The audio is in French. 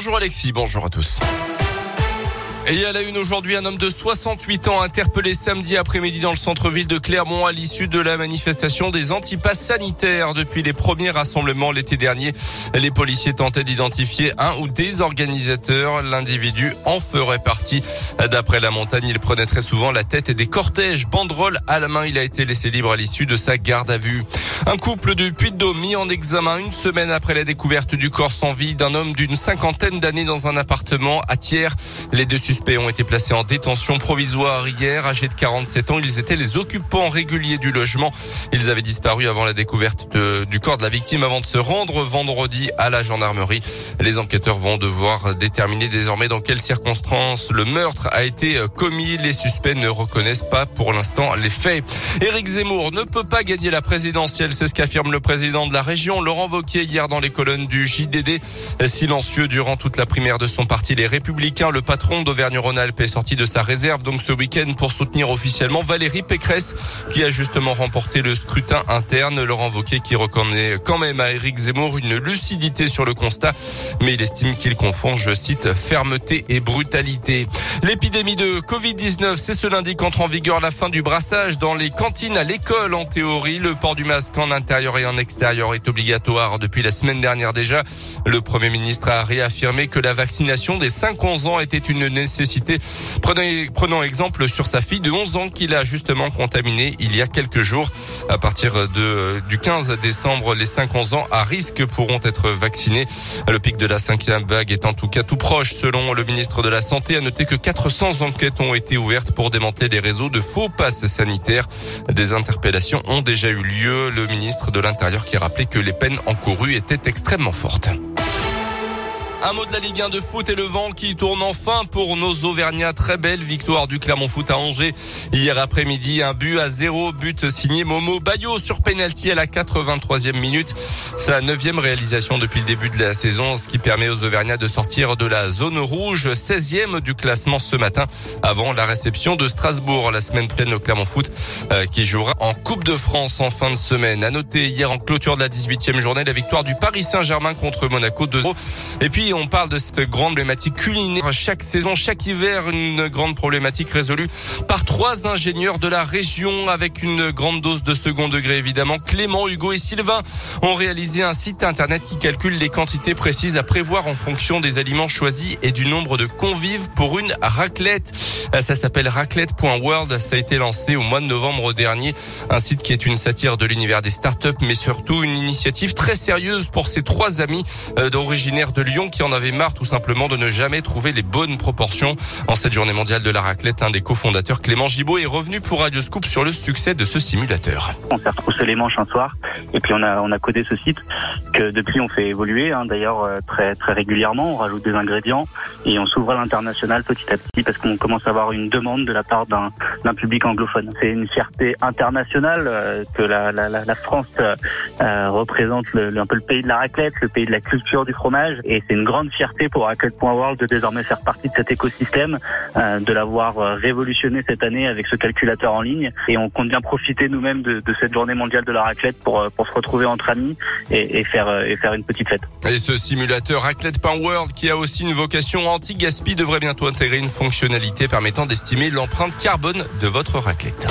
Bonjour Alexis, bonjour à tous. Et à la une aujourd'hui, un homme de 68 ans interpellé samedi après-midi dans le centre-ville de Clermont à l'issue de la manifestation des antipasses sanitaires. Depuis les premiers rassemblements l'été dernier, les policiers tentaient d'identifier un ou des organisateurs. L'individu en ferait partie. D'après la montagne, il prenait très souvent la tête des cortèges. Banderole à la main, il a été laissé libre à l'issue de sa garde à vue. Un couple de Puy-de-Dôme mis en examen une semaine après la découverte du corps sans vie d'un homme d'une cinquantaine d'années dans un appartement à Thiers. Les deux suspects ont été placés en détention provisoire hier. Âgés de 47 ans, ils étaient les occupants réguliers du logement. Ils avaient disparu avant la découverte du corps de la victime avant de se rendre vendredi à la gendarmerie. Les enquêteurs vont devoir déterminer désormais dans quelles circonstances le meurtre a été commis. Les suspects ne reconnaissent pas pour l'instant les faits. Éric Zemmour ne peut pas gagner la présidentielle, c'est ce qu'affirme le président de la région, Laurent Wauquiez, hier dans les colonnes du JDD. Silencieux durant toute la primaire de son parti, les Républicains, le patron d'Auvergne-Rhône-Alpes est sorti de sa réserve donc ce week-end pour soutenir officiellement Valérie Pécresse, qui a justement remporté le scrutin interne. Laurent Wauquiez qui reconnaît quand même à Éric Zemmour une lucidité sur le constat, mais il estime qu'il confond, je cite, fermeté et brutalité. L'épidémie de Covid-19, c'est ce lundi qu'entre en vigueur la fin du brassage dans les cantines à l'école en théorie. Le port du masque en intérieur et en extérieur est obligatoire depuis la semaine dernière déjà. Le Premier ministre a réaffirmé que la vaccination des 5-11 ans était une nécessité. Prenons exemple sur sa fille de 11 ans qu'il a justement contaminée il y a quelques jours. À partir de, du 15 décembre, les 5-11 ans à risque pourront être vaccinés. Le pic de la cinquième vague est en tout cas tout proche selon le ministre de la Santé. A noté que 400 enquêtes ont été ouvertes pour démanteler des réseaux de faux passes sanitaires. Des interpellations ont déjà eu lieu. Le ministre de l'Intérieur qui rappelait que les peines encourues étaient extrêmement fortes. Un mot de la Ligue 1 de foot et le vent qui tourne enfin pour nos Auvergnats. Très belle victoire du Clermont Foot à Angers. Hier après-midi, un but à zéro, but signé Momo Bayo sur penalty à la 83e minute. Sa neuvième réalisation depuis le début de la saison, ce qui permet aux Auvergnats de sortir de la zone rouge, 16e du classement ce matin, avant la réception de Strasbourg la semaine pleine au Clermont Foot, euh, qui jouera en Coupe de France en fin de semaine. À noter hier en clôture de la 18e journée, la victoire du Paris Saint-Germain contre Monaco 2-0. Et puis, on parle de cette grande problématique culinaire. Chaque saison, chaque hiver, une grande problématique résolue par trois ingénieurs de la région avec une grande dose de second degré évidemment. Clément, Hugo et Sylvain ont réalisé un site internet qui calcule les quantités précises à prévoir en fonction des aliments choisis et du nombre de convives pour une raclette. Ça s'appelle raclette.world. Ça a été lancé au mois de novembre dernier. Un site qui est une satire de l'univers des startups, mais surtout une initiative très sérieuse pour ces trois amis d'originaire de Lyon qui en avaient marre tout simplement de ne jamais trouver les bonnes proportions. En cette journée mondiale de la raclette, un des cofondateurs, Clément Gibaud, est revenu pour Radio Scoop sur le succès de ce simulateur. On s'est retroussé les manches un soir et puis on a, on a codé ce site que depuis on fait évoluer, hein, d'ailleurs euh, très, très régulièrement, on rajoute des ingrédients et on s'ouvre à l'international petit à petit parce qu'on commence à avoir une demande de la part d'un, public anglophone. C'est une fierté internationale euh, que la, France euh, représente le, un peu le pays de la raclette, le pays de la culture du fromage et c'est une grande fierté pour Raclette.world de désormais faire partie de cet écosystème, euh, de l'avoir révolutionné cette année avec ce calculateur en ligne. Et on compte bien profiter nous-mêmes de, cette journée mondiale de la raclette pour, se retrouver entre amis et, faire, et faire une petite fête. Et ce simulateur Raclette.world qui a aussi une vocation anti-gaspi devrait bientôt intégrer une fonctionnalité permettant d'estimer l'empreinte carbone de votre raclette.